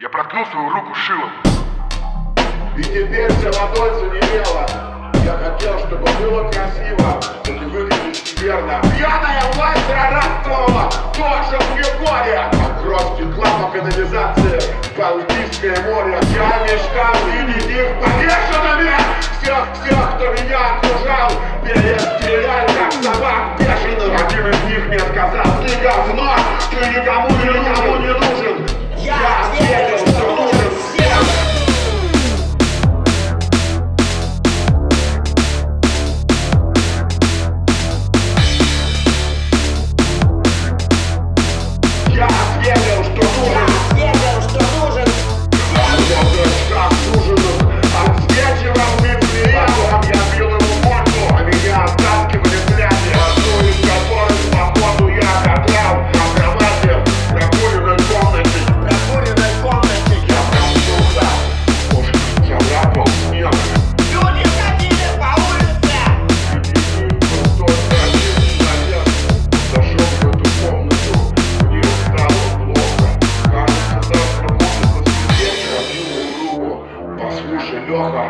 Я проткнул свою руку шилом. И теперь вся ладонь занемела Я хотел, чтобы было красиво Но не выглядит скверно. Пьяная власть прорабствовала Тоже в Егоре А кровь текла по канализации Балтийское море Я мечтал видеть их Леха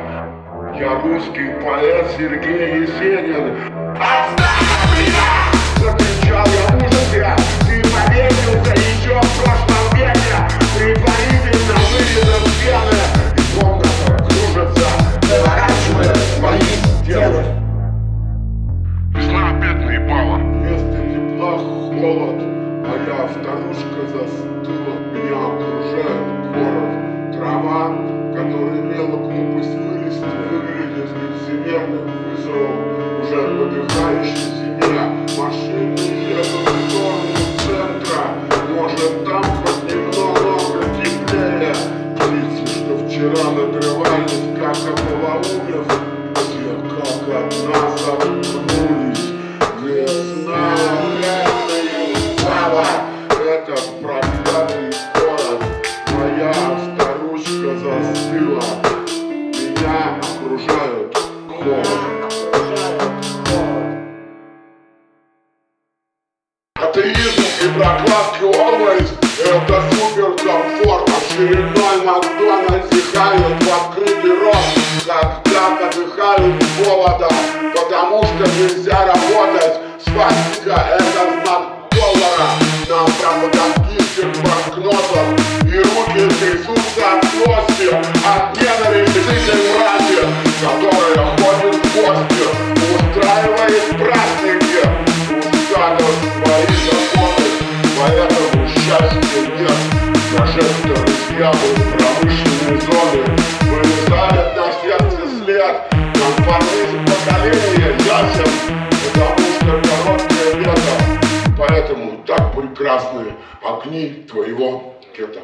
Я русский поэт Сергей Есенин Отстань меня! Закричал я в ужасе Ты повесился еще в прошлом веке Предварительно вырезав стены И комната кружится Выворачивает свои стены Весна опять наебала. Вместо тепла холод, моя старушка застыла. Меня окружает город. Трава, которая вчера надрывались, как ополоумев, все как одна замкнулись. Весна реальная слава, это проклятый город. Моя старушка застыла, меня окружают холод. Атеизм и прокладки always Это суперкомфорт Очередной Макдональдс дыхают в открытый рот. Когда подыхают голода Потому что нельзя работать. Свастика это знак доллара. На пропагандистских банкнотах И руки трясутся от злости От ненависти к этой мрази Которая ходит в гости Устраивает праздники. Усталят свои законы Поэтому счастья нет Прожекторы съемы промышленной зоны Вырезают на сердце след Конформизм поколения ясен Потому что короткое лето Поэтому так прекрасны огни твоего гетто